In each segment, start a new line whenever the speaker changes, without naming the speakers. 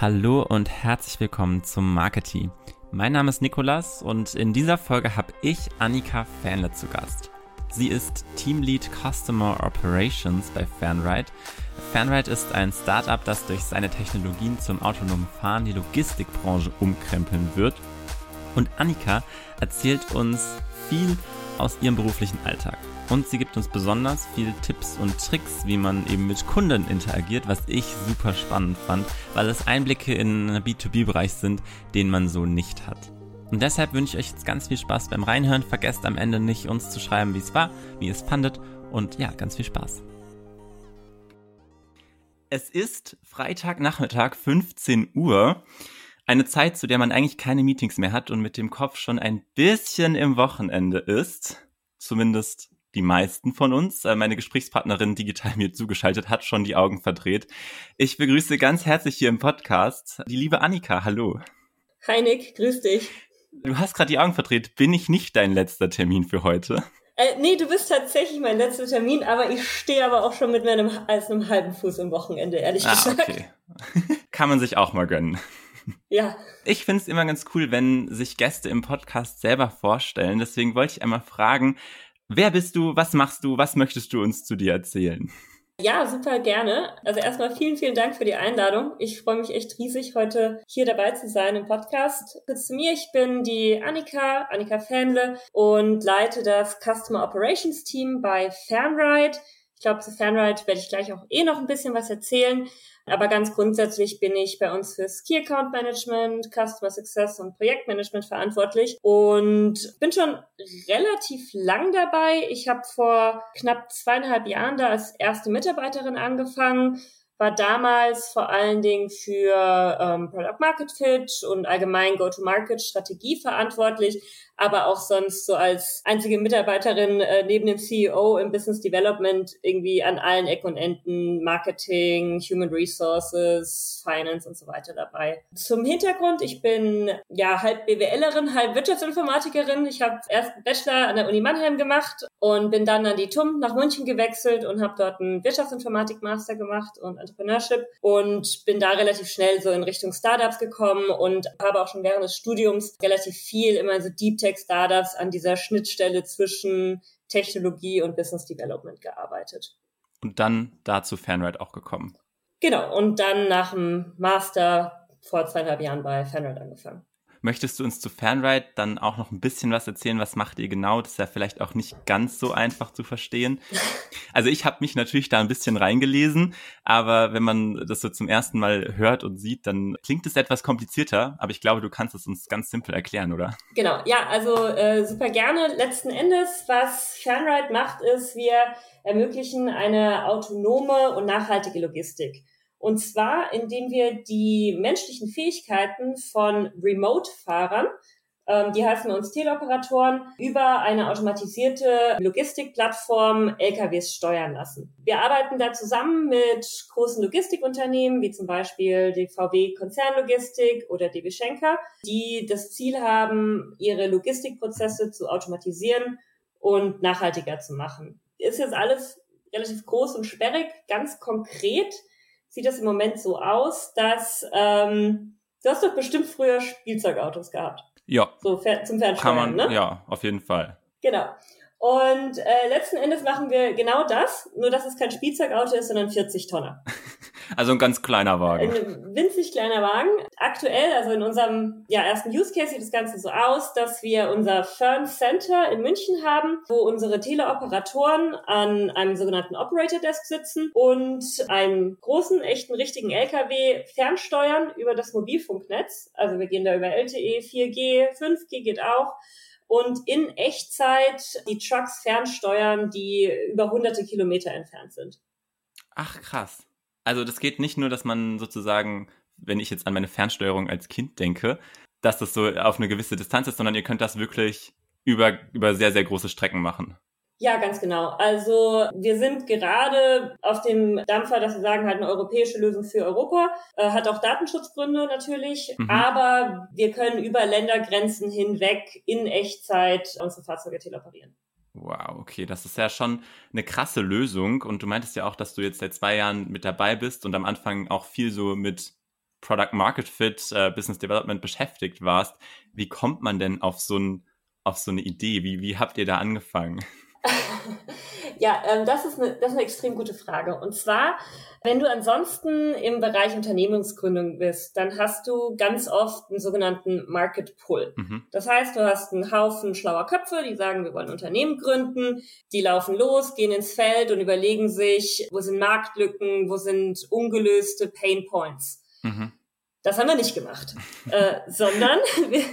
Hallo und herzlich willkommen zum Marketing. Mein Name ist Nikolas und in dieser Folge habe ich Annika Fanle zu Gast. Sie ist Teamlead Customer Operations bei Fanride. Fanride ist ein Startup, das durch seine Technologien zum autonomen Fahren die Logistikbranche umkrempeln wird. Und Annika erzählt uns viel aus ihrem beruflichen Alltag. Und sie gibt uns besonders viele Tipps und Tricks, wie man eben mit Kunden interagiert, was ich super spannend fand, weil es Einblicke in den B2B-Bereich sind, den man so nicht hat. Und deshalb wünsche ich euch jetzt ganz viel Spaß beim Reinhören. Vergesst am Ende nicht, uns zu schreiben, wie es war, wie ihr es fandet. Und ja, ganz viel Spaß. Es ist Freitagnachmittag, 15 Uhr. Eine Zeit, zu der man eigentlich keine Meetings mehr hat und mit dem Kopf schon ein bisschen im Wochenende ist. Zumindest die meisten von uns. Äh, meine Gesprächspartnerin digital mir zugeschaltet hat schon die Augen verdreht. Ich begrüße ganz herzlich hier im Podcast die liebe Annika. Hallo.
Hi Nick, grüß dich.
Du hast gerade die Augen verdreht. Bin ich nicht dein letzter Termin für heute?
Äh, nee, du bist tatsächlich mein letzter Termin, aber ich stehe aber auch schon mit meinem als einem halben Fuß im Wochenende, ehrlich ah, gesagt. Okay.
Kann man sich auch mal gönnen.
Ja.
Ich finde es immer ganz cool, wenn sich Gäste im Podcast selber vorstellen. Deswegen wollte ich einmal fragen, Wer bist du? Was machst du? Was möchtest du uns zu dir erzählen?
Ja, super gerne. Also erstmal vielen, vielen Dank für die Einladung. Ich freue mich echt riesig, heute hier dabei zu sein im Podcast. Kurz zu mir, ich bin die Annika, Annika Fanle und leite das Customer Operations Team bei Fanride. Ich glaube, zu Fanride werde ich gleich auch eh noch ein bisschen was erzählen. Aber ganz grundsätzlich bin ich bei uns fürs Key Account Management, Customer Success und Projektmanagement verantwortlich und bin schon relativ lang dabei. Ich habe vor knapp zweieinhalb Jahren da als erste Mitarbeiterin angefangen war damals vor allen Dingen für ähm, Product Market Fit und allgemein Go-to-Market Strategie verantwortlich, aber auch sonst so als einzige Mitarbeiterin äh, neben dem CEO im Business Development irgendwie an allen Ecken und Enden Marketing, Human Resources, Finance und so weiter dabei. Zum Hintergrund, ich bin ja halb BWLerin, halb Wirtschaftsinformatikerin. Ich habe erst Bachelor an der Uni Mannheim gemacht und bin dann an die TUM nach München gewechselt und habe dort einen Wirtschaftsinformatik-Master gemacht und Entrepreneurship und bin da relativ schnell so in Richtung Startups gekommen und habe auch schon während des Studiums relativ viel immer so Deep Tech-Startups an dieser Schnittstelle zwischen Technologie und Business Development gearbeitet.
Und dann dazu Fanride auch gekommen.
Genau, und dann nach dem Master vor zweieinhalb Jahren bei Fanride angefangen.
Möchtest du uns zu Fanride dann auch noch ein bisschen was erzählen? Was macht ihr genau? Das ist ja vielleicht auch nicht ganz so einfach zu verstehen. Also ich habe mich natürlich da ein bisschen reingelesen, aber wenn man das so zum ersten Mal hört und sieht, dann klingt es etwas komplizierter. Aber ich glaube, du kannst es uns ganz simpel erklären, oder?
Genau, ja, also äh, super gerne. Letzten Endes, was Fanride macht, ist, wir ermöglichen eine autonome und nachhaltige Logistik. Und zwar, indem wir die menschlichen Fähigkeiten von Remote-Fahrern, ähm, die heißen uns Teleoperatoren, über eine automatisierte Logistikplattform LKWs steuern lassen. Wir arbeiten da zusammen mit großen Logistikunternehmen, wie zum Beispiel die VW Konzernlogistik oder DB Schenker, die das Ziel haben, ihre Logistikprozesse zu automatisieren und nachhaltiger zu machen. Ist jetzt alles relativ groß und sperrig. Ganz konkret sieht das im Moment so aus, dass ähm, du hast doch bestimmt früher Spielzeugautos gehabt.
Ja.
So zum Fernsteuern,
Kann man,
ne?
Ja, auf jeden Fall.
Genau. Und äh, letzten Endes machen wir genau das, nur dass es kein Spielzeugauto ist, sondern 40 Tonner.
Also ein ganz kleiner Wagen.
Ein winzig kleiner Wagen. Aktuell, also in unserem ja, ersten Use Case sieht das Ganze so aus, dass wir unser Fern Center in München haben, wo unsere Teleoperatoren an einem sogenannten Operator Desk sitzen und einen großen, echten, richtigen LKW fernsteuern über das Mobilfunknetz. Also wir gehen da über LTE, 4G, 5G geht auch und in Echtzeit die Trucks fernsteuern, die über hunderte Kilometer entfernt sind.
Ach, krass. Also das geht nicht nur, dass man sozusagen, wenn ich jetzt an meine Fernsteuerung als Kind denke, dass das so auf eine gewisse Distanz ist, sondern ihr könnt das wirklich über, über sehr, sehr große Strecken machen.
Ja, ganz genau. Also wir sind gerade auf dem Dampfer, dass wir sagen, halt eine europäische Lösung für Europa. Äh, hat auch Datenschutzgründe natürlich, mhm. aber wir können über Ländergrenzen hinweg in Echtzeit unsere Fahrzeuge teleoperieren.
Wow, okay, das ist ja schon eine krasse Lösung. Und du meintest ja auch, dass du jetzt seit zwei Jahren mit dabei bist und am Anfang auch viel so mit Product Market Fit, äh, Business Development beschäftigt warst. Wie kommt man denn auf so, ein, auf so eine Idee? Wie, wie habt ihr da angefangen?
ja, ähm, das, ist eine, das ist eine extrem gute Frage. Und zwar, wenn du ansonsten im Bereich Unternehmensgründung bist, dann hast du ganz oft einen sogenannten Market Pull. Mhm. Das heißt, du hast einen Haufen schlauer Köpfe, die sagen, wir wollen Unternehmen gründen. Die laufen los, gehen ins Feld und überlegen sich, wo sind Marktlücken, wo sind ungelöste Pain Points. Mhm. Das haben wir nicht gemacht, äh, sondern wir,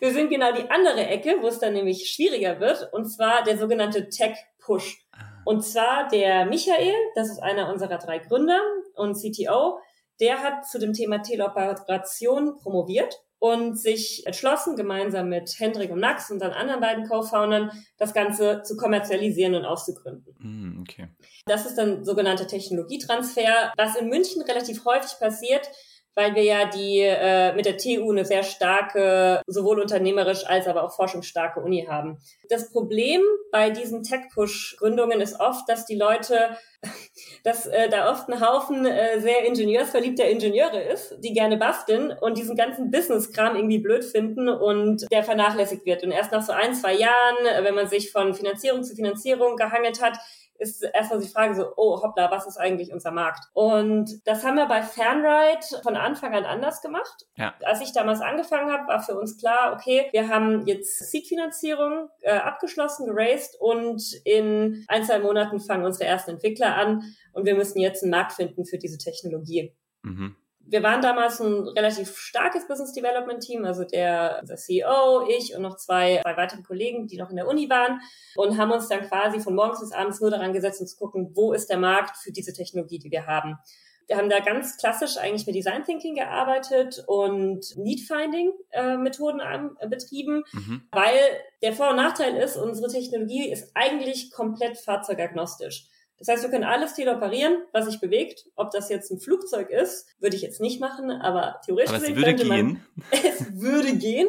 wir sind genau die andere Ecke, wo es dann nämlich schwieriger wird, und zwar der sogenannte Tech Push. Ah. Und zwar der Michael, das ist einer unserer drei Gründer und CTO, der hat zu dem Thema Teleoperation promoviert und sich entschlossen, gemeinsam mit Hendrik und Max und dann anderen beiden Co-Foundern, das Ganze zu kommerzialisieren und auszugründen.
Mm, okay.
Das ist dann sogenannter Technologietransfer, was in München relativ häufig passiert, weil wir ja die äh, mit der TU eine sehr starke, sowohl unternehmerisch als aber auch forschungsstarke Uni haben. Das Problem bei diesen Tech-Push-Gründungen ist oft, dass die Leute, dass äh, da oft ein Haufen äh, sehr ingenieursverliebter Ingenieure ist, die gerne basteln und diesen ganzen Business-Kram irgendwie blöd finden und der vernachlässigt wird. Und erst nach so ein, zwei Jahren, wenn man sich von Finanzierung zu Finanzierung gehangelt hat, ist erstmal die Frage so, oh hoppla, was ist eigentlich unser Markt? Und das haben wir bei Fanride von Anfang an anders gemacht. Ja. Als ich damals angefangen habe, war für uns klar, okay, wir haben jetzt Seed-Finanzierung äh, abgeschlossen, geraced und in ein, zwei Monaten fangen unsere ersten Entwickler an und wir müssen jetzt einen Markt finden für diese Technologie. Mhm wir waren damals ein relativ starkes Business Development Team, also der, der CEO, ich und noch zwei, zwei weitere Kollegen, die noch in der Uni waren und haben uns dann quasi von morgens bis abends nur daran gesetzt, um zu gucken, wo ist der Markt für diese Technologie, die wir haben. Wir haben da ganz klassisch eigentlich mit Design Thinking gearbeitet und Need Finding äh, Methoden äh, betrieben, mhm. weil der Vor- und Nachteil ist, unsere Technologie ist eigentlich komplett fahrzeugagnostisch. Das heißt, wir können alles teleoperieren, was sich bewegt. Ob das jetzt ein Flugzeug ist, würde ich jetzt nicht machen, aber theoretisch aber
es würde gehen.
Man, es würde gehen.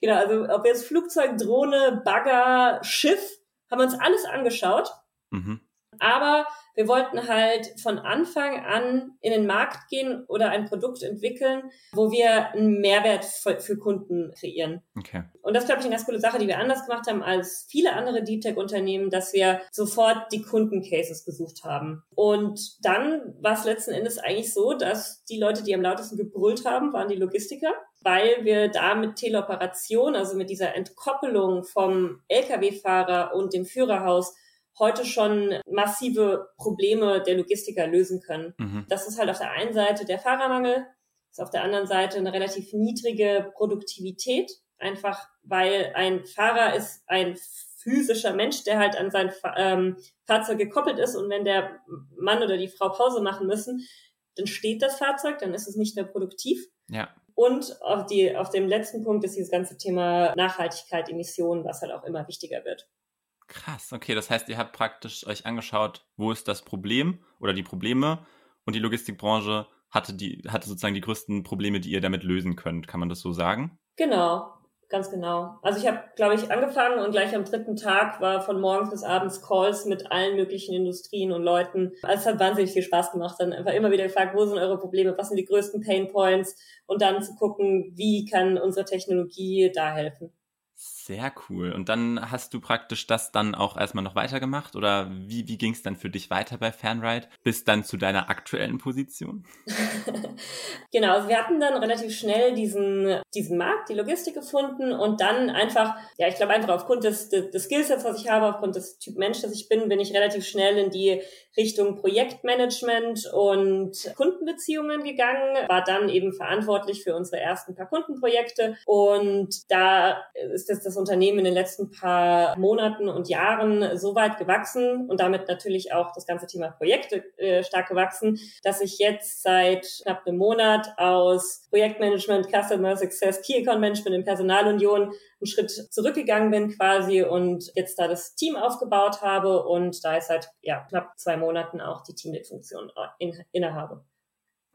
Genau, also ob jetzt Flugzeug, Drohne, Bagger, Schiff, haben wir uns alles angeschaut. Mhm. Aber wir wollten halt von Anfang an in den Markt gehen oder ein Produkt entwickeln, wo wir einen Mehrwert für, für Kunden kreieren. Okay. Und das ist, glaube ich, eine ganz coole Sache, die wir anders gemacht haben als viele andere Deep Tech-Unternehmen, dass wir sofort die Kundencases gesucht haben. Und dann war es letzten Endes eigentlich so, dass die Leute, die am lautesten gebrüllt haben, waren die Logistiker weil wir da mit Teleoperation, also mit dieser Entkoppelung vom Lkw-Fahrer und dem Führerhaus heute schon massive Probleme der Logistiker lösen können. Mhm. Das ist halt auf der einen Seite der Fahrermangel, ist auf der anderen Seite eine relativ niedrige Produktivität, einfach weil ein Fahrer ist ein physischer Mensch, der halt an sein ähm, Fahrzeug gekoppelt ist und wenn der Mann oder die Frau Pause machen müssen, dann steht das Fahrzeug, dann ist es nicht mehr produktiv.
Ja.
Und auf, die, auf dem letzten Punkt ist dieses ganze Thema Nachhaltigkeit, Emissionen, was halt auch immer wichtiger wird.
Krass, okay, das heißt, ihr habt praktisch euch angeschaut, wo ist das Problem oder die Probleme und die Logistikbranche hatte die hatte sozusagen die größten Probleme, die ihr damit lösen könnt. Kann man das so sagen?
Genau, ganz genau. Also ich habe, glaube ich, angefangen und gleich am dritten Tag war von morgens bis abends Calls mit allen möglichen Industrien und Leuten. Also es hat wahnsinnig viel Spaß gemacht. Dann einfach immer wieder gefragt, wo sind eure Probleme, was sind die größten Pain Points und dann zu gucken, wie kann unsere Technologie da helfen.
Sehr cool. Und dann hast du praktisch das dann auch erstmal noch weitergemacht oder wie, wie ging es dann für dich weiter bei Fanride bis dann zu deiner aktuellen Position?
genau, also wir hatten dann relativ schnell diesen, diesen Markt, die Logistik gefunden und dann einfach, ja, ich glaube einfach aufgrund des, des, des Skillsets, was ich habe, aufgrund des Typ Mensch, das ich bin, bin ich relativ schnell in die Richtung Projektmanagement und Kundenbeziehungen gegangen, war dann eben verantwortlich für unsere ersten paar Kundenprojekte und da ist das, das Unternehmen in den letzten paar Monaten und Jahren so weit gewachsen und damit natürlich auch das ganze Thema Projekte äh, stark gewachsen, dass ich jetzt seit knapp einem Monat aus Projektmanagement, Customer Success, Key Account Management in Personalunion einen Schritt zurückgegangen bin quasi und jetzt da das Team aufgebaut habe und da ist seit ja, knapp zwei Monaten auch die Teamlead-Funktion in, innehabe.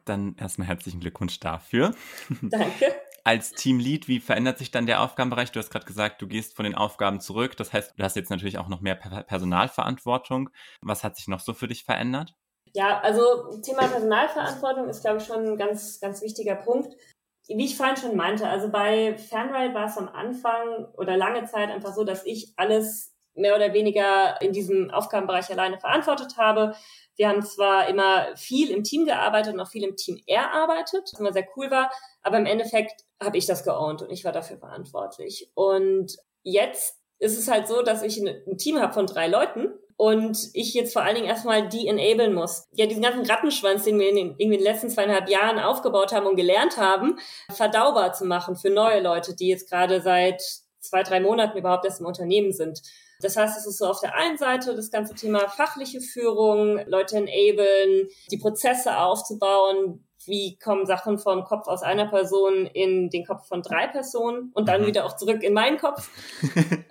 Dann erstmal herzlichen Glückwunsch dafür.
Danke.
Als Teamlead, wie verändert sich dann der Aufgabenbereich? Du hast gerade gesagt, du gehst von den Aufgaben zurück. Das heißt, du hast jetzt natürlich auch noch mehr Personalverantwortung. Was hat sich noch so für dich verändert?
Ja, also Thema Personalverantwortung ist, glaube ich, schon ein ganz, ganz wichtiger Punkt. Wie ich vorhin schon meinte, also bei Fanride war es am Anfang oder lange Zeit einfach so, dass ich alles mehr oder weniger in diesem Aufgabenbereich alleine verantwortet habe. Wir haben zwar immer viel im Team gearbeitet und auch viel im Team erarbeitet, was immer sehr cool war, aber im Endeffekt habe ich das geowned und ich war dafür verantwortlich. Und jetzt ist es halt so, dass ich ein Team habe von drei Leuten und ich jetzt vor allen Dingen erstmal die enablen muss. Ja, diesen ganzen Rattenschwanz, den wir in den, in den letzten zweieinhalb Jahren aufgebaut haben und gelernt haben, verdaubar zu machen für neue Leute, die jetzt gerade seit zwei, drei Monaten überhaupt erst im Unternehmen sind. Das heißt, es ist so auf der einen Seite das ganze Thema fachliche Führung, Leute enablen, die Prozesse aufzubauen, wie kommen Sachen vom Kopf aus einer Person in den Kopf von drei Personen und dann mhm. wieder auch zurück in meinen Kopf.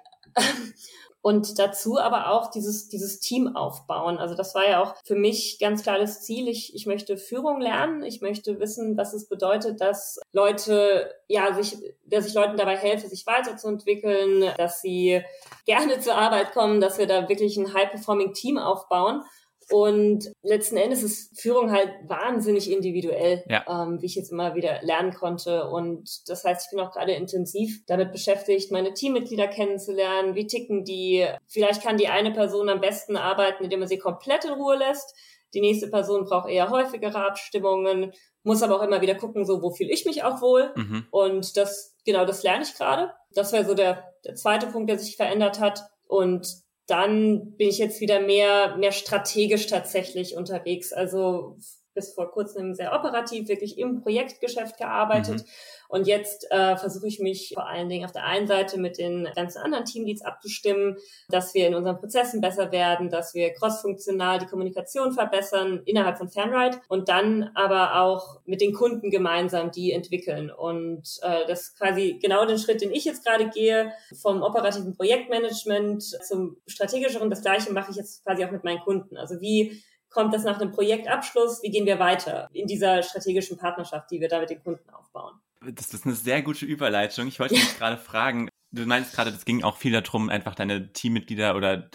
und dazu aber auch dieses, dieses Team aufbauen. Also das war ja auch für mich ganz klar das Ziel. Ich, ich möchte Führung lernen. Ich möchte wissen, was es bedeutet, dass Leute, ja, sich, dass ich Leuten dabei helfe, sich weiterzuentwickeln, dass sie gerne zur Arbeit kommen, dass wir da wirklich ein high-performing Team aufbauen. Und letzten Endes ist Führung halt wahnsinnig individuell, ja. ähm, wie ich jetzt immer wieder lernen konnte. Und das heißt, ich bin auch gerade intensiv damit beschäftigt, meine Teammitglieder kennenzulernen. Wie ticken die? Vielleicht kann die eine Person am besten arbeiten, indem man sie komplett in Ruhe lässt. Die nächste Person braucht eher häufigere Abstimmungen, muss aber auch immer wieder gucken, so wo fühle ich mich auch wohl. Mhm. Und das, genau, das lerne ich gerade. Das wäre so der, der zweite Punkt, der sich verändert hat. Und dann bin ich jetzt wieder mehr, mehr strategisch tatsächlich unterwegs. Also bis vor kurzem sehr operativ, wirklich im Projektgeschäft gearbeitet. Mhm. Und jetzt äh, versuche ich mich vor allen Dingen auf der einen Seite mit den ganzen anderen Teamleads abzustimmen, dass wir in unseren Prozessen besser werden, dass wir crossfunktional die Kommunikation verbessern innerhalb von Fanride und dann aber auch mit den Kunden gemeinsam die entwickeln. Und äh, das ist quasi genau den Schritt, den ich jetzt gerade gehe, vom operativen Projektmanagement zum strategischeren. Das gleiche mache ich jetzt quasi auch mit meinen Kunden. Also wie kommt das nach einem Projektabschluss? Wie gehen wir weiter in dieser strategischen Partnerschaft, die wir da mit den Kunden aufbauen?
Das ist eine sehr gute Überleitung. Ich wollte mich gerade fragen, du meinst gerade, es ging auch viel darum, einfach deine Teammitglieder oder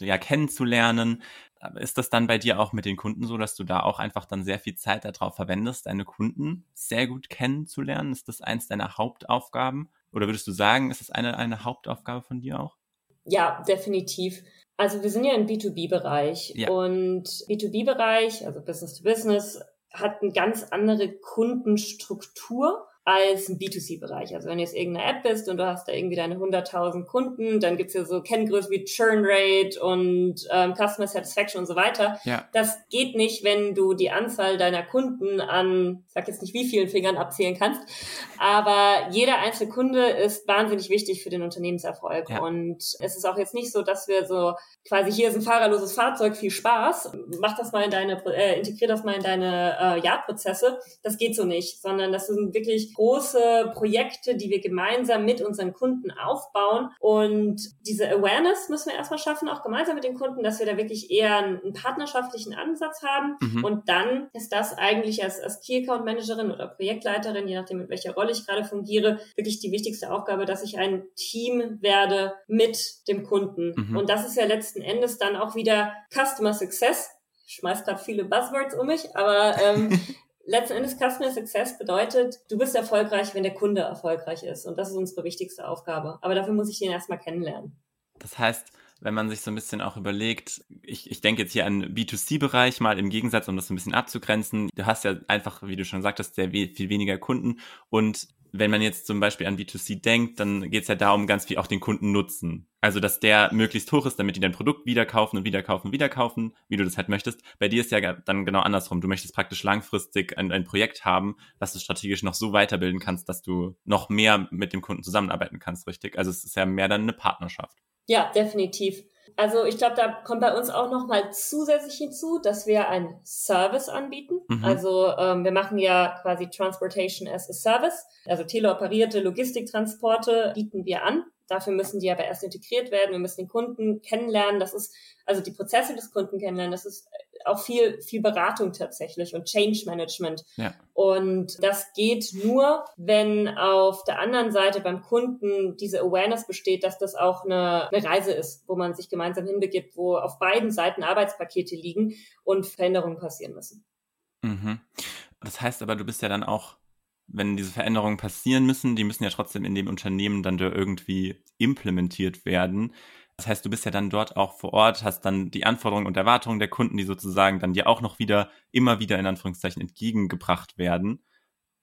ja kennenzulernen. Ist das dann bei dir auch mit den Kunden so, dass du da auch einfach dann sehr viel Zeit darauf verwendest, deine Kunden sehr gut kennenzulernen? Ist das eins deiner Hauptaufgaben? Oder würdest du sagen, ist das eine, eine Hauptaufgabe von dir auch?
Ja, definitiv. Also wir sind ja im B2B-Bereich ja. und B2B-Bereich, also Business to Business, hat eine ganz andere Kundenstruktur als ein B2C-Bereich. Also wenn du jetzt irgendeine App bist und du hast da irgendwie deine 100.000 Kunden, dann gibt's ja so Kenngrößen wie Churn Rate und ähm, Customer Satisfaction und so weiter. Ja. Das geht nicht, wenn du die Anzahl deiner Kunden an, ich sag jetzt nicht wie vielen Fingern abzählen kannst, aber jeder einzelne Kunde ist wahnsinnig wichtig für den Unternehmenserfolg. Ja. Und es ist auch jetzt nicht so, dass wir so quasi hier ist ein fahrerloses Fahrzeug, viel Spaß, mach das mal in deine, äh, integrier das mal in deine äh, Ja-Prozesse. Das geht so nicht, sondern das sind wirklich große Projekte, die wir gemeinsam mit unseren Kunden aufbauen. Und diese Awareness müssen wir erstmal schaffen, auch gemeinsam mit den Kunden, dass wir da wirklich eher einen, partnerschaftlichen Ansatz haben. Mhm. Und dann ist das eigentlich als, als Key Account Managerin oder Projektleiterin, je nachdem, mit welcher Rolle ich gerade fungiere, wirklich die wichtigste Aufgabe, dass ich ein Team werde mit dem Kunden. Mhm. Und das ist ja letzten Endes dann auch wieder Customer Success ich schmeiß gerade viele Buzzwords um mich, aber ähm, letzten Endes Customer Success bedeutet, du bist erfolgreich, wenn der Kunde erfolgreich ist. Und das ist unsere wichtigste Aufgabe. Aber dafür muss ich den erstmal kennenlernen.
Das heißt, wenn man sich so ein bisschen auch überlegt, ich, ich denke jetzt hier an B2C-Bereich mal im Gegensatz, um das so ein bisschen abzugrenzen. Du hast ja einfach, wie du schon sagtest, sehr viel weniger Kunden und wenn man jetzt zum Beispiel an B2C denkt, dann geht es ja darum, ganz viel auch den Kunden nutzen. Also, dass der möglichst hoch ist, damit die dein Produkt wieder kaufen und wieder kaufen und wieder kaufen, wie du das halt möchtest. Bei dir ist ja dann genau andersrum. Du möchtest praktisch langfristig ein, ein Projekt haben, was du strategisch noch so weiterbilden kannst, dass du noch mehr mit dem Kunden zusammenarbeiten kannst, richtig? Also, es ist ja mehr dann eine Partnerschaft.
Ja, definitiv. Also ich glaube, da kommt bei uns auch nochmal zusätzlich hinzu, dass wir einen Service anbieten. Mhm. Also ähm, wir machen ja quasi Transportation as a Service. Also teleoperierte Logistiktransporte bieten wir an Dafür müssen die aber erst integriert werden. Wir müssen den Kunden kennenlernen. Das ist also die Prozesse des Kunden kennenlernen. Das ist auch viel, viel Beratung tatsächlich und Change Management. Ja. Und das geht nur, wenn auf der anderen Seite beim Kunden diese Awareness besteht, dass das auch eine, eine Reise ist, wo man sich gemeinsam hinbegibt, wo auf beiden Seiten Arbeitspakete liegen und Veränderungen passieren müssen.
Mhm. Das heißt aber, du bist ja dann auch wenn diese Veränderungen passieren müssen, die müssen ja trotzdem in dem Unternehmen dann irgendwie implementiert werden. Das heißt, du bist ja dann dort auch vor Ort, hast dann die Anforderungen und Erwartungen der Kunden, die sozusagen dann dir auch noch wieder, immer wieder in Anführungszeichen entgegengebracht werden.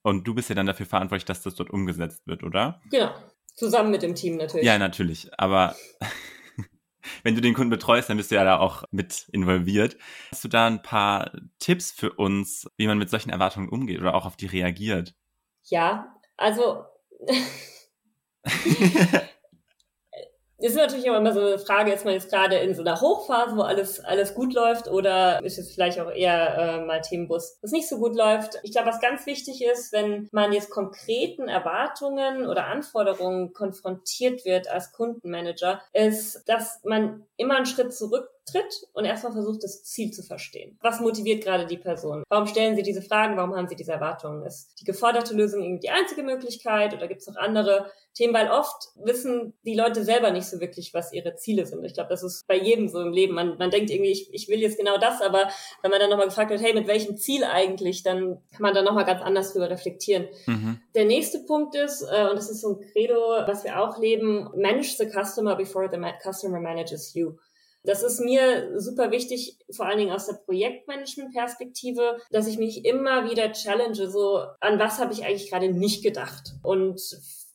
Und du bist ja dann dafür verantwortlich, dass das dort umgesetzt wird, oder?
Genau. Zusammen mit dem Team natürlich.
Ja, natürlich. Aber wenn du den Kunden betreust, dann bist du ja da auch mit involviert. Hast du da ein paar Tipps für uns, wie man mit solchen Erwartungen umgeht oder auch auf die reagiert?
Ja, also Es ist natürlich immer so eine Frage, ist man jetzt gerade in so einer Hochphase, wo alles, alles gut läuft oder ist es vielleicht auch eher äh, mal Themenbus, was nicht so gut läuft. Ich glaube, was ganz wichtig ist, wenn man jetzt konkreten Erwartungen oder Anforderungen konfrontiert wird als Kundenmanager, ist, dass man immer einen Schritt zurück tritt und erstmal versucht, das Ziel zu verstehen. Was motiviert gerade die Person? Warum stellen sie diese Fragen? Warum haben sie diese Erwartungen? Ist die geforderte Lösung irgendwie die einzige Möglichkeit oder gibt es noch andere Themen? Weil oft wissen die Leute selber nicht so wirklich, was ihre Ziele sind. Ich glaube, das ist bei jedem so im Leben. Man, man denkt irgendwie, ich, ich will jetzt genau das, aber wenn man dann nochmal gefragt wird, hey, mit welchem Ziel eigentlich, dann kann man da nochmal ganz anders drüber reflektieren. Mhm. Der nächste Punkt ist, äh, und das ist so ein Credo, was wir auch leben, manage the customer before the customer manages you. Das ist mir super wichtig, vor allen Dingen aus der Projektmanagement-Perspektive, dass ich mich immer wieder challenge, so an was habe ich eigentlich gerade nicht gedacht? Und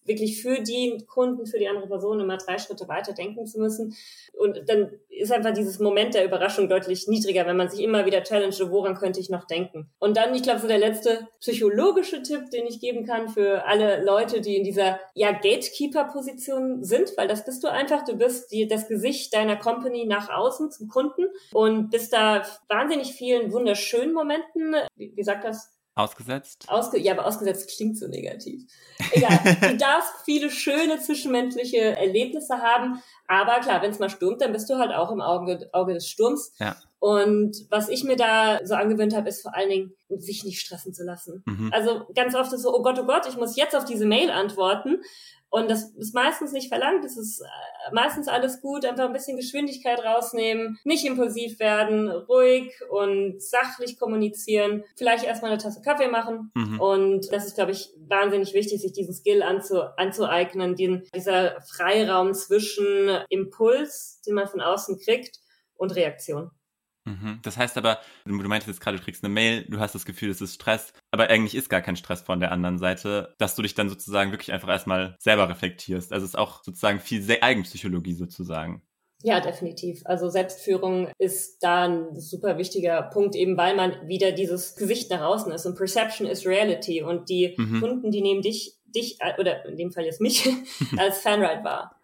wirklich für die Kunden, für die andere Person immer drei Schritte weiter denken zu müssen. Und dann ist einfach dieses Moment der Überraschung deutlich niedriger, wenn man sich immer wieder challenge, woran könnte ich noch denken. Und dann, ich glaube, so der letzte psychologische Tipp, den ich geben kann für alle Leute, die in dieser ja Gatekeeper-Position sind, weil das bist du einfach, du bist die, das Gesicht deiner Company nach außen zum Kunden und bist da wahnsinnig vielen wunderschönen Momenten, wie, wie sagt das?
Ausgesetzt?
Ausge ja, aber ausgesetzt klingt so negativ. Egal. du darfst viele schöne zwischenmenschliche Erlebnisse haben, aber klar, wenn es mal stürmt, dann bist du halt auch im Auge, Auge des Sturms. Ja. Und was ich mir da so angewöhnt habe, ist vor allen Dingen, sich nicht stressen zu lassen. Mhm. Also ganz oft ist so, oh Gott, oh Gott, ich muss jetzt auf diese Mail antworten. Und das ist meistens nicht verlangt, es ist äh, meistens alles gut, einfach ein bisschen Geschwindigkeit rausnehmen, nicht impulsiv werden, ruhig und sachlich kommunizieren, vielleicht erstmal eine Tasse Kaffee machen. Mhm. Und das ist, glaube ich, wahnsinnig wichtig, sich diesen Skill anzu anzueignen, den, dieser Freiraum zwischen Impuls, den man von außen kriegt, und Reaktion.
Mhm. Das heißt aber, du meintest jetzt gerade, du kriegst eine Mail, du hast das Gefühl, es ist Stress, aber eigentlich ist gar kein Stress von der anderen Seite, dass du dich dann sozusagen wirklich einfach erstmal selber reflektierst. Also es ist auch sozusagen viel Eigenpsychologie sozusagen.
Ja, definitiv. Also Selbstführung ist da ein super wichtiger Punkt, eben weil man wieder dieses Gesicht nach außen ist. Und Perception is Reality. Und die mhm. Kunden, die nehmen dich, dich, oder in dem Fall jetzt mich, als Fanride wahr.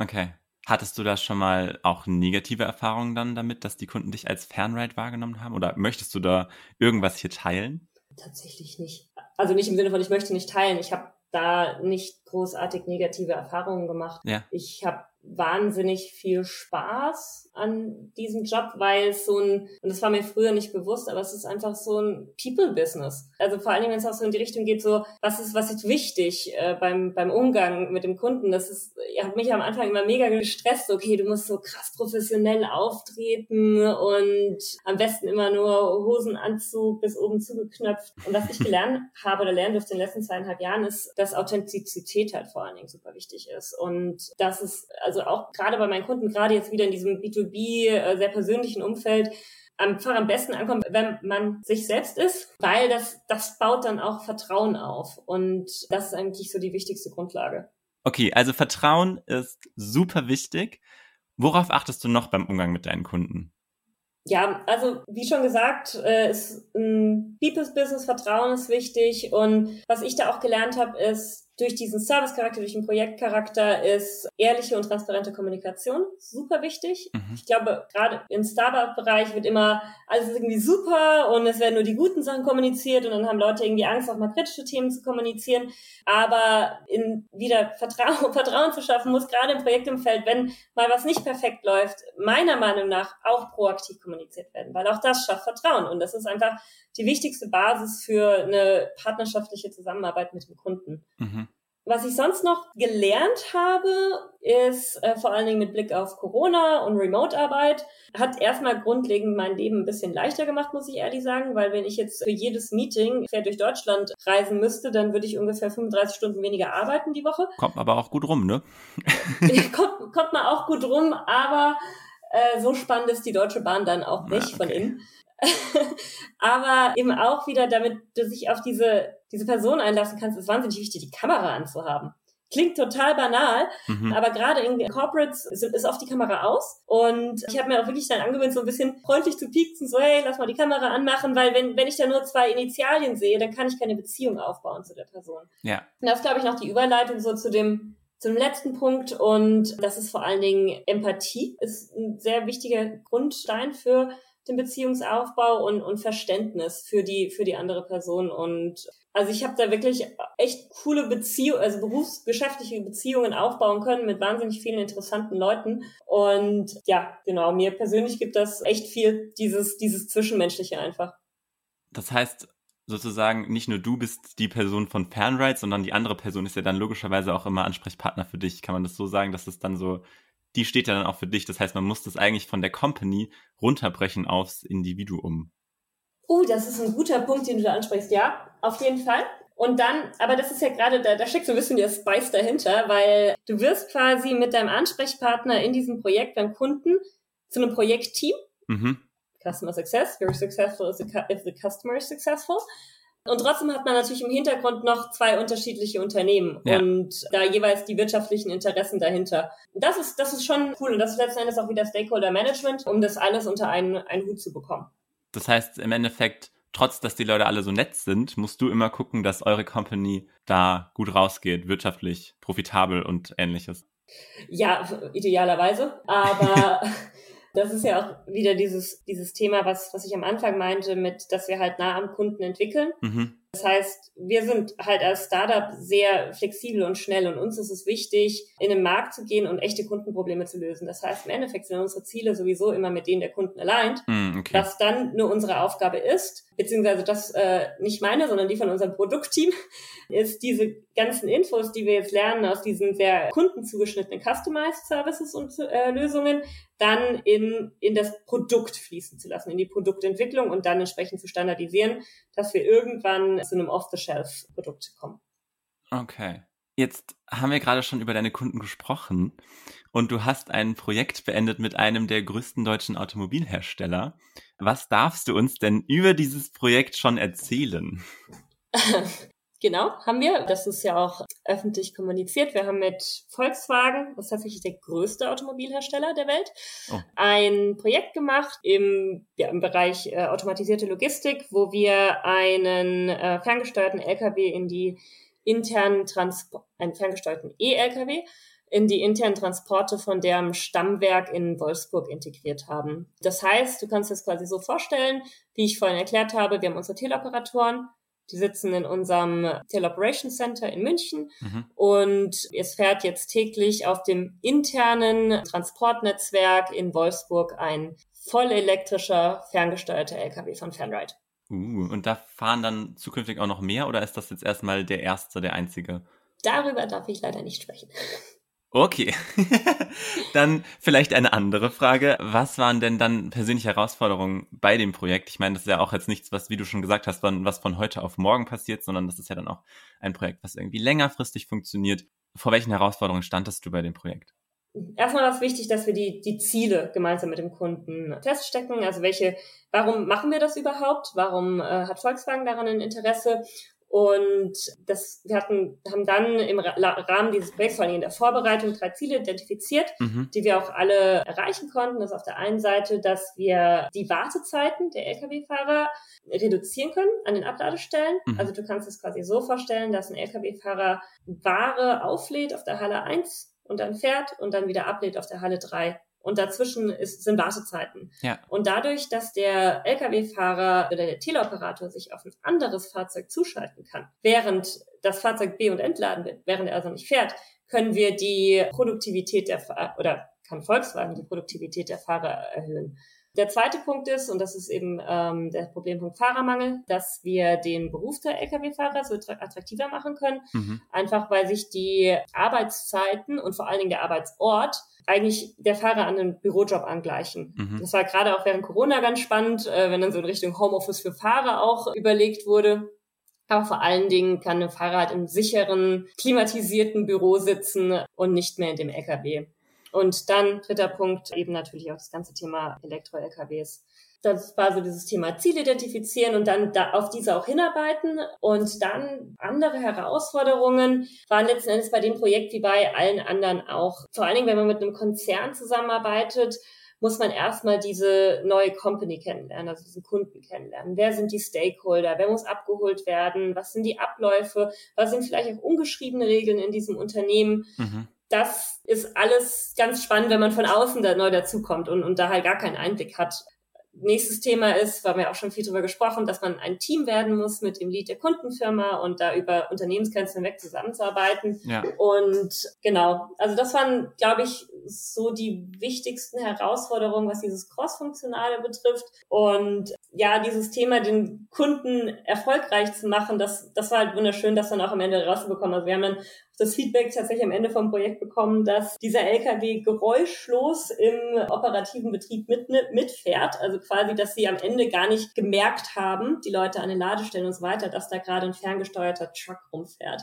Okay. Hattest du da schon mal auch negative Erfahrungen dann damit, dass die Kunden dich als Fanride wahrgenommen haben? Oder möchtest du da irgendwas hier teilen?
Tatsächlich nicht. Also nicht im Sinne von, ich möchte nicht teilen. Ich habe da nicht großartig negative Erfahrungen gemacht. Ja. Ich habe wahnsinnig viel Spaß an diesem Job, weil es so ein, und das war mir früher nicht bewusst, aber es ist einfach so ein People-Business. Also vor allem, wenn es auch so in die Richtung geht, so, was ist, was ist wichtig äh, beim, beim Umgang mit dem Kunden? Das ist, ihr habt mich am Anfang immer mega gestresst, okay, du musst so krass professionell auftreten und am besten immer nur Hosenanzug bis oben zugeknöpft. Und was ich gelernt habe oder lernen durfte in den letzten zweieinhalb Jahren, ist, dass Authentizität halt vor allen Dingen super wichtig ist. Und das ist, also auch gerade bei meinen Kunden, gerade jetzt wieder in diesem B2 B2B, äh, sehr persönlichen Umfeld einfach am besten ankommt, wenn man sich selbst ist, weil das, das baut dann auch Vertrauen auf. Und das ist eigentlich so die wichtigste Grundlage.
Okay, also Vertrauen ist super wichtig. Worauf achtest du noch beim Umgang mit deinen Kunden?
Ja, also wie schon gesagt, äh, ist ein People's Business Vertrauen ist wichtig und was ich da auch gelernt habe, ist durch diesen Service-Charakter, durch den Projektcharakter ist ehrliche und transparente Kommunikation super wichtig. Mhm. Ich glaube, gerade im Startup-Bereich wird immer alles irgendwie super und es werden nur die guten Sachen kommuniziert und dann haben Leute irgendwie Angst, auch mal kritische Themen zu kommunizieren. Aber in wieder Vertrauen, Vertrauen zu schaffen, muss gerade im Projektumfeld, wenn mal was nicht perfekt läuft, meiner Meinung nach auch proaktiv kommuniziert werden, weil auch das schafft Vertrauen und das ist einfach die wichtigste Basis für eine partnerschaftliche Zusammenarbeit mit dem Kunden. Mhm. Was ich sonst noch gelernt habe, ist äh, vor allen Dingen mit Blick auf Corona und Remote-Arbeit, hat erstmal grundlegend mein Leben ein bisschen leichter gemacht, muss ich ehrlich sagen, weil wenn ich jetzt für jedes Meeting quer durch Deutschland reisen müsste, dann würde ich ungefähr 35 Stunden weniger arbeiten die Woche.
Kommt aber auch gut rum, ne?
kommt, kommt man auch gut rum, aber äh, so spannend ist die Deutsche Bahn dann auch nicht ja, okay. von innen. aber eben auch wieder, damit du dich auf diese, diese Person einlassen kannst, ist wahnsinnig wichtig, die Kamera anzuhaben. Klingt total banal, mhm. aber gerade in Corporates ist, oft die Kamera aus. Und ich habe mir auch wirklich dann angewöhnt, so ein bisschen freundlich zu pieksen, so hey, lass mal die Kamera anmachen, weil wenn, wenn ich da nur zwei Initialien sehe, dann kann ich keine Beziehung aufbauen zu der Person.
Ja.
Und das glaube ich noch die Überleitung so zu dem zum letzten Punkt und das ist vor allen Dingen Empathie, ist ein sehr wichtiger Grundstein für den Beziehungsaufbau und, und Verständnis für die, für die andere Person. Und also ich habe da wirklich echt coole Beziehungen, also berufsgeschäftliche Beziehungen aufbauen können mit wahnsinnig vielen interessanten Leuten. Und ja, genau, mir persönlich gibt das echt viel, dieses, dieses Zwischenmenschliche einfach.
Das heißt, sozusagen nicht nur du bist die Person von Fanright, sondern die andere Person ist ja dann logischerweise auch immer Ansprechpartner für dich. Kann man das so sagen, dass es dann so die steht ja dann auch für dich. Das heißt, man muss das eigentlich von der Company runterbrechen aufs Individuum.
Uh, das ist ein guter Punkt, den du da ansprichst. Ja, auf jeden Fall. Und dann, aber das ist ja gerade, da, da steckt so ein bisschen der Spice dahinter, weil du wirst quasi mit deinem Ansprechpartner in diesem Projekt beim Kunden zu einem Projektteam. Mhm. Customer Success, very successful if the, if the customer is successful. Und trotzdem hat man natürlich im Hintergrund noch zwei unterschiedliche Unternehmen ja. und da jeweils die wirtschaftlichen Interessen dahinter. Das ist, das ist schon cool und das ist letzten Endes auch wieder Stakeholder Management, um das alles unter einen, einen Hut zu bekommen.
Das heißt, im Endeffekt, trotz dass die Leute alle so nett sind, musst du immer gucken, dass eure Company da gut rausgeht, wirtschaftlich, profitabel und ähnliches.
Ja, idealerweise. Aber Das ist ja auch wieder dieses, dieses Thema, was, was ich am Anfang meinte, mit, dass wir halt nah am Kunden entwickeln. Mhm. Das heißt, wir sind halt als Startup sehr flexibel und schnell und uns ist es wichtig, in den Markt zu gehen und echte Kundenprobleme zu lösen. Das heißt, im Endeffekt sind unsere Ziele sowieso immer mit denen der Kunden allein, mm, okay. was dann nur unsere Aufgabe ist, beziehungsweise das äh, nicht meine, sondern die von unserem Produktteam, ist diese ganzen Infos, die wir jetzt lernen aus diesen sehr kundenzugeschnittenen Customized Services und äh, Lösungen, dann in, in das Produkt fließen zu lassen, in die Produktentwicklung und dann entsprechend zu standardisieren, dass wir irgendwann zu einem Off-the-Shelf-Produkt kommen.
Okay. Jetzt haben wir gerade schon über deine Kunden gesprochen und du hast ein Projekt beendet mit einem der größten deutschen Automobilhersteller. Was darfst du uns denn über dieses Projekt schon erzählen?
Genau, haben wir. Das ist ja auch öffentlich kommuniziert. Wir haben mit Volkswagen, das ist tatsächlich der größte Automobilhersteller der Welt, oh. ein Projekt gemacht im, ja, im Bereich äh, automatisierte Logistik, wo wir einen äh, ferngesteuerten LKW in die internen Transport, einen ferngesteuerten E-LKW in die internen Transporte von deren Stammwerk in Wolfsburg integriert haben. Das heißt, du kannst es quasi so vorstellen, wie ich vorhin erklärt habe, wir haben unsere Teleoperatoren, die sitzen in unserem Teleoperation Center in München mhm. und es fährt jetzt täglich auf dem internen Transportnetzwerk in Wolfsburg ein voll elektrischer, ferngesteuerter LKW von Fanride.
Uh, und da fahren dann zukünftig auch noch mehr oder ist das jetzt erstmal der erste, der einzige?
Darüber darf ich leider nicht sprechen.
Okay. dann vielleicht eine andere Frage. Was waren denn dann persönliche Herausforderungen bei dem Projekt? Ich meine, das ist ja auch jetzt nichts, was, wie du schon gesagt hast, was von heute auf morgen passiert, sondern das ist ja dann auch ein Projekt, was irgendwie längerfristig funktioniert. Vor welchen Herausforderungen standest du bei dem Projekt?
Erstmal war es wichtig, dass wir die, die Ziele gemeinsam mit dem Kunden feststecken. Also welche, warum machen wir das überhaupt? Warum äh, hat Volkswagen daran ein Interesse? Und das, wir hatten, haben dann im Rahmen dieses Projekts, vor allem in der Vorbereitung, drei Ziele identifiziert, mhm. die wir auch alle erreichen konnten. Das ist auf der einen Seite, dass wir die Wartezeiten der Lkw-Fahrer reduzieren können an den Abladestellen. Mhm. Also du kannst es quasi so vorstellen, dass ein Lkw-Fahrer Ware auflädt auf der Halle 1 und dann fährt und dann wieder ablädt auf der Halle 3 und dazwischen ist, sind Wartezeiten. Ja. Und dadurch, dass der Lkw-Fahrer oder der Teleoperator sich auf ein anderes Fahrzeug zuschalten kann, während das Fahrzeug B- und entladen wird, während er also nicht fährt, können wir die Produktivität der Fahrer oder kann Volkswagen die Produktivität der Fahrer erhöhen. Der zweite Punkt ist, und das ist eben ähm, der Problempunkt Fahrermangel, dass wir den Beruf der Lkw-Fahrer so attraktiver machen können, mhm. einfach weil sich die Arbeitszeiten und vor allen Dingen der Arbeitsort eigentlich der Fahrer an einen Bürojob angleichen. Mhm. Das war gerade auch während Corona ganz spannend, äh, wenn dann so in Richtung Homeoffice für Fahrer auch überlegt wurde. Aber vor allen Dingen kann ein Fahrrad im sicheren, klimatisierten Büro sitzen und nicht mehr in dem LKW. Und dann dritter Punkt, eben natürlich auch das ganze Thema Elektro-LKWs. Das war so dieses Thema Ziel identifizieren und dann da auf diese auch hinarbeiten. Und dann andere Herausforderungen waren letzten Endes bei dem Projekt wie bei allen anderen auch. Vor allen Dingen, wenn man mit einem Konzern zusammenarbeitet, muss man erstmal diese neue Company kennenlernen, also diesen Kunden kennenlernen. Wer sind die Stakeholder? Wer muss abgeholt werden? Was sind die Abläufe? Was sind vielleicht auch ungeschriebene Regeln in diesem Unternehmen? Mhm das ist alles ganz spannend, wenn man von außen da neu dazukommt und, und da halt gar keinen Einblick hat. Nächstes Thema ist, wir haben ja auch schon viel drüber gesprochen, dass man ein Team werden muss mit dem Lead der Kundenfirma und da über Unternehmensgrenzen hinweg zusammenzuarbeiten. Ja. Und genau, also das waren, glaube ich, so die wichtigsten Herausforderungen, was dieses Cross-Funktionale betrifft. Und ja, dieses Thema, den Kunden erfolgreich zu machen, das, das war halt wunderschön, das dann auch am Ende rauszubekommen. Also wir haben dann das Feedback tatsächlich am Ende vom Projekt bekommen, dass dieser LKW geräuschlos im operativen Betrieb mit, mitfährt. Also quasi, dass sie am Ende gar nicht gemerkt haben, die Leute an den Ladestellen und so weiter, dass da gerade ein ferngesteuerter Truck rumfährt.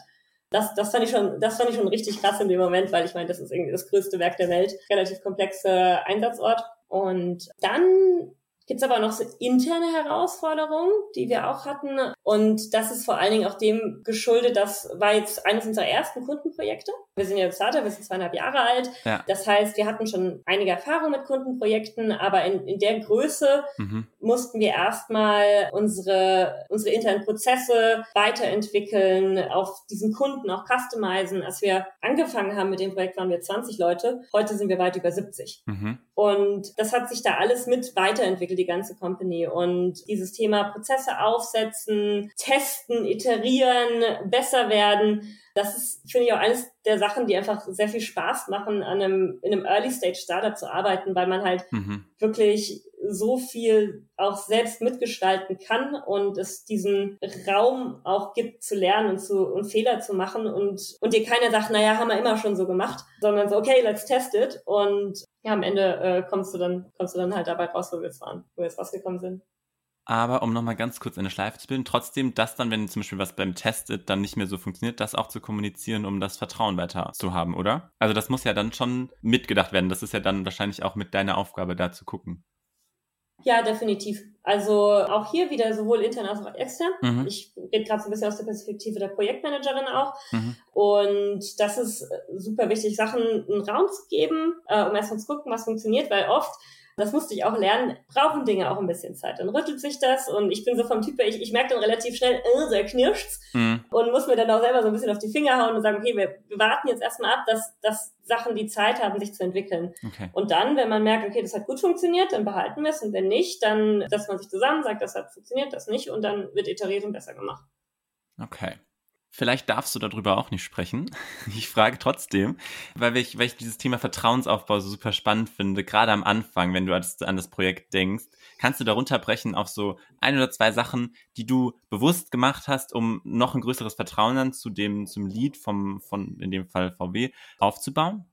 Das, das fand ich schon, das fand ich schon richtig krass in dem Moment, weil ich meine, das ist irgendwie das größte Werk der Welt, relativ komplexer Einsatzort. Und dann Gibt es aber noch so interne Herausforderungen, die wir auch hatten. Und das ist vor allen Dingen auch dem geschuldet, das war jetzt eines unserer ersten Kundenprojekte. Wir sind ja Starter, wir sind zweieinhalb Jahre alt. Ja. Das heißt, wir hatten schon einige Erfahrungen mit Kundenprojekten, aber in, in der Größe mhm. mussten wir erstmal unsere, unsere internen Prozesse weiterentwickeln, auf diesen Kunden auch customizen. Als wir angefangen haben mit dem Projekt, waren wir 20 Leute. Heute sind wir weit über 70. Mhm. Und das hat sich da alles mit weiterentwickelt, die ganze Company. Und dieses Thema Prozesse aufsetzen, testen, iterieren, besser werden, das ist, finde ich, auch eines der Sachen, die einfach sehr viel Spaß machen, an einem, in einem Early-Stage-Startup zu arbeiten, weil man halt mhm. wirklich so viel auch selbst mitgestalten kann und es diesen Raum auch gibt zu lernen und zu und Fehler zu machen und und dir keiner sagt, naja, haben wir immer schon so gemacht, sondern so, okay, let's test it und ja, am Ende äh, kommst du dann kommst du dann halt dabei raus, wo wir jetzt waren, wo wir jetzt rausgekommen sind.
Aber um nochmal ganz kurz eine Schleife zu bilden, trotzdem das dann, wenn zum Beispiel was beim Testet dann nicht mehr so funktioniert, das auch zu kommunizieren, um das Vertrauen weiter zu haben, oder? Also das muss ja dann schon mitgedacht werden. Das ist ja dann wahrscheinlich auch mit deiner Aufgabe da zu gucken.
Ja, definitiv. Also auch hier wieder sowohl intern als auch extern. Mhm. Ich rede gerade so ein bisschen aus der Perspektive der Projektmanagerin auch. Mhm. Und das ist super wichtig, Sachen einen Raum zu geben, äh, um erstmal zu gucken, was funktioniert, weil oft das musste ich auch lernen, brauchen Dinge auch ein bisschen Zeit. Dann rüttelt sich das und ich bin so vom Typ, ich, ich merke dann relativ schnell, äh, der knirscht's mhm. und muss mir dann auch selber so ein bisschen auf die Finger hauen und sagen, okay, wir, wir warten jetzt erstmal ab, dass, dass Sachen die Zeit haben, sich zu entwickeln. Okay. Und dann, wenn man merkt, okay, das hat gut funktioniert, dann behalten wir es und wenn nicht, dann, dass man sich zusammen sagt, das hat funktioniert, das nicht und dann wird iteriert und besser gemacht.
Okay. Vielleicht darfst du darüber auch nicht sprechen. Ich frage trotzdem, weil ich, weil ich dieses Thema Vertrauensaufbau so super spannend finde, gerade am Anfang, wenn du an das Projekt denkst. Kannst du darunter brechen auf so ein oder zwei Sachen, die du bewusst gemacht hast, um noch ein größeres Vertrauen dann zu dem, zum Lied vom, von, in dem Fall VW, aufzubauen?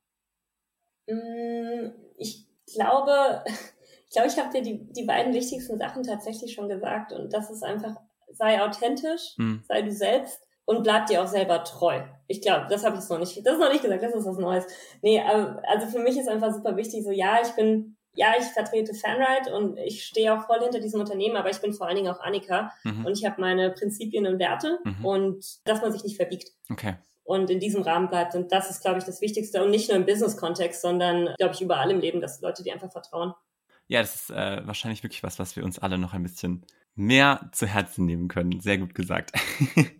Mm, ich glaube, ich glaube, ich habe dir die, die beiden wichtigsten Sachen tatsächlich schon gesagt und das ist einfach, sei authentisch, hm. sei du selbst und bleib dir auch selber treu. Ich glaube, das habe ich noch nicht, das ist noch nicht gesagt, das ist was Neues. Nee, also für mich ist einfach super wichtig, so ja, ich bin ja, ich vertrete Fanride und ich stehe auch voll hinter diesem Unternehmen, aber ich bin vor allen Dingen auch Annika mhm. und ich habe meine Prinzipien und Werte mhm. und dass man sich nicht verbiegt.
Okay.
Und in diesem Rahmen bleibt. Und das ist, glaube ich, das Wichtigste. Und nicht nur im Business-Kontext, sondern, glaube ich, überall im Leben, dass Leute dir einfach vertrauen.
Ja, das ist äh, wahrscheinlich wirklich was, was wir uns alle noch ein bisschen mehr zu Herzen nehmen können. Sehr gut gesagt.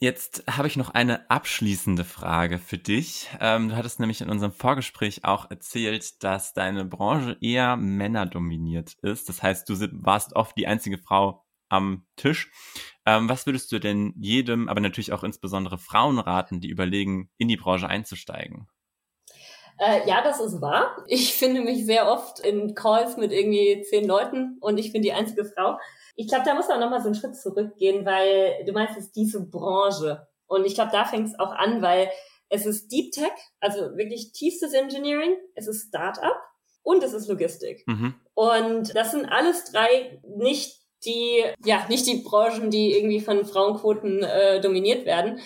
Jetzt habe ich noch eine abschließende Frage für dich. Ähm, du hattest nämlich in unserem Vorgespräch auch erzählt, dass deine Branche eher männerdominiert ist. Das heißt, du warst oft die einzige Frau am Tisch. Ähm, was würdest du denn jedem, aber natürlich auch insbesondere Frauen raten, die überlegen, in die Branche einzusteigen?
Äh, ja, das ist wahr. Ich finde mich sehr oft in Calls mit irgendwie zehn Leuten und ich bin die einzige Frau. Ich glaube, da muss man nochmal so einen Schritt zurückgehen, weil du meinst, es ist diese Branche. Und ich glaube, da fängt es auch an, weil es ist Deep Tech, also wirklich tiefstes Engineering, es ist Startup und es ist Logistik. Mhm. Und das sind alles drei nicht die, ja, nicht die Branchen, die irgendwie von Frauenquoten äh, dominiert werden.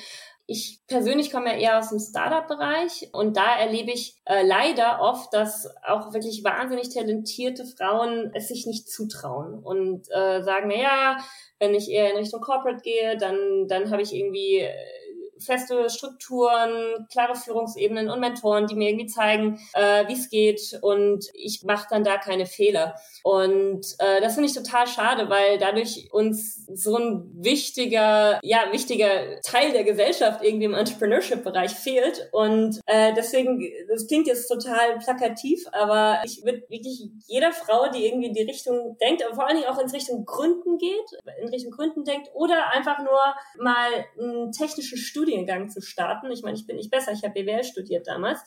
Ich persönlich komme ja eher aus dem Startup-Bereich und da erlebe ich äh, leider oft, dass auch wirklich wahnsinnig talentierte Frauen es sich nicht zutrauen und äh, sagen, na ja, wenn ich eher in Richtung Corporate gehe, dann, dann habe ich irgendwie äh, feste Strukturen, klare Führungsebenen und Mentoren, die mir irgendwie zeigen, äh, wie es geht und ich mache dann da keine Fehler. Und äh, das finde ich total schade, weil dadurch uns so ein wichtiger, ja, wichtiger Teil der Gesellschaft irgendwie im Entrepreneurship-Bereich fehlt. Und äh, deswegen, das klingt jetzt total plakativ, aber ich würde wirklich jeder Frau, die irgendwie in die Richtung denkt, aber vor allen Dingen auch in Richtung Gründen geht, in Richtung Gründen denkt oder einfach nur mal ein technisches Studiengang zu starten. Ich meine, ich bin nicht besser, ich habe BWL studiert damals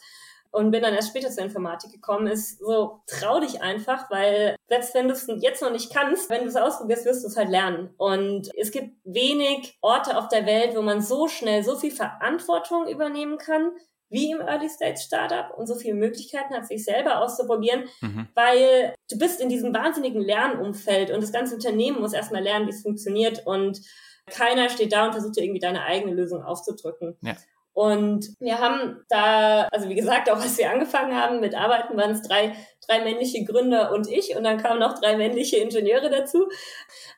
und bin dann erst später zur Informatik gekommen, ist so, trau dich einfach, weil selbst wenn du es jetzt noch nicht kannst, wenn du es ausprobierst, wirst du es halt lernen. Und es gibt wenig Orte auf der Welt, wo man so schnell so viel Verantwortung übernehmen kann, wie im Early Stage Startup und so viele Möglichkeiten hat, sich selber auszuprobieren, mhm. weil du bist in diesem wahnsinnigen Lernumfeld und das ganze Unternehmen muss erstmal lernen, wie es funktioniert und keiner steht da und versucht dir irgendwie deine eigene Lösung aufzudrücken. Ja. Und wir haben da, also wie gesagt, auch als wir angefangen haben mit Arbeiten, waren es drei, drei männliche Gründer und ich und dann kamen noch drei männliche Ingenieure dazu.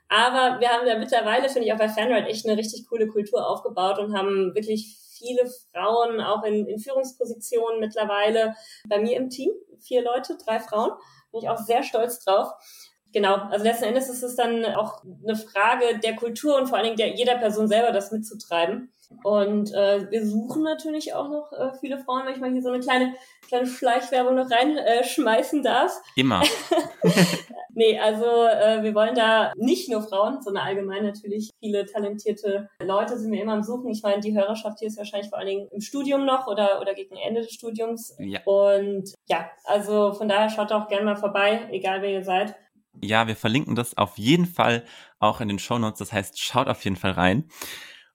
Aber wir haben da mittlerweile, finde ich, auch bei Fanride echt eine richtig coole Kultur aufgebaut und haben wirklich viele Frauen auch in, in Führungspositionen mittlerweile bei mir im Team. Vier Leute, drei Frauen. Bin ich auch sehr stolz drauf. Genau, also letzten Endes ist es dann auch eine Frage der Kultur und vor allen Dingen der jeder Person selber das mitzutreiben. Und äh, wir suchen natürlich auch noch äh, viele Frauen, wenn ich mal hier so eine kleine, kleine Schleichwerbung noch reinschmeißen äh, darf.
Immer.
nee, also äh, wir wollen da nicht nur Frauen, sondern allgemein natürlich viele talentierte Leute sind wir immer am Suchen. Ich meine, die Hörerschaft hier ist wahrscheinlich vor allen Dingen im Studium noch oder, oder gegen Ende des Studiums. Ja. Und ja, also von daher schaut auch gerne mal vorbei, egal wer ihr seid.
Ja, wir verlinken das auf jeden Fall auch in den Show Notes. Das heißt, schaut auf jeden Fall rein.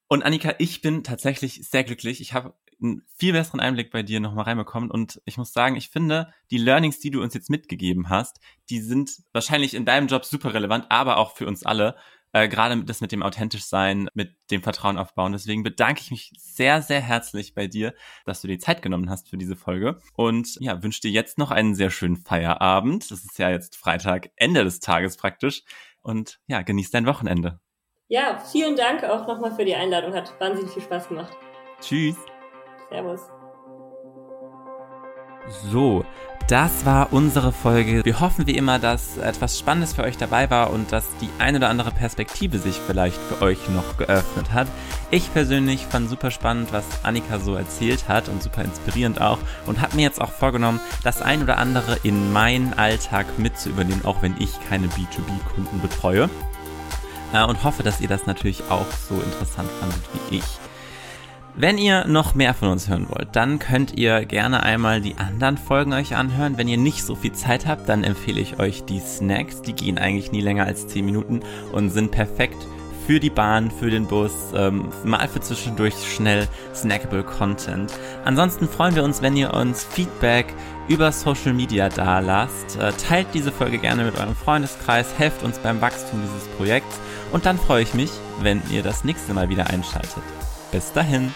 Und Annika, ich bin tatsächlich sehr glücklich. Ich habe einen viel besseren Einblick bei dir nochmal reinbekommen und ich muss sagen, ich finde, die Learnings, die du uns jetzt mitgegeben hast, die sind wahrscheinlich in deinem Job super relevant, aber auch für uns alle. Äh, gerade das mit dem authentisch sein, mit dem Vertrauen aufbauen. Deswegen bedanke ich mich sehr, sehr herzlich bei dir, dass du dir Zeit genommen hast für diese Folge. Und ja, wünsche dir jetzt noch einen sehr schönen Feierabend. Das ist ja jetzt Freitag, Ende des Tages praktisch. Und ja, genieß dein Wochenende.
Ja, vielen Dank auch nochmal für die Einladung. Hat wahnsinnig viel Spaß gemacht.
Tschüss.
Servus.
So, das war unsere Folge. Wir hoffen wie immer, dass etwas Spannendes für euch dabei war und dass die eine oder andere Perspektive sich vielleicht für euch noch geöffnet hat. Ich persönlich fand super spannend, was Annika so erzählt hat und super inspirierend auch und habe mir jetzt auch vorgenommen, das ein oder andere in meinen Alltag mit zu übernehmen, auch wenn ich keine B2B-Kunden betreue äh, und hoffe, dass ihr das natürlich auch so interessant fandet wie ich. Wenn ihr noch mehr von uns hören wollt, dann könnt ihr gerne einmal die anderen Folgen euch anhören. Wenn ihr nicht so viel Zeit habt, dann empfehle ich euch die Snacks. Die gehen eigentlich nie länger als 10 Minuten und sind perfekt für die Bahn, für den Bus, ähm, mal für zwischendurch schnell snackable Content. Ansonsten freuen wir uns, wenn ihr uns Feedback über Social Media da lasst. Äh, teilt diese Folge gerne mit eurem Freundeskreis, helft uns beim Wachstum dieses Projekts und dann freue ich mich, wenn ihr das nächste Mal wieder einschaltet. Bis dahin.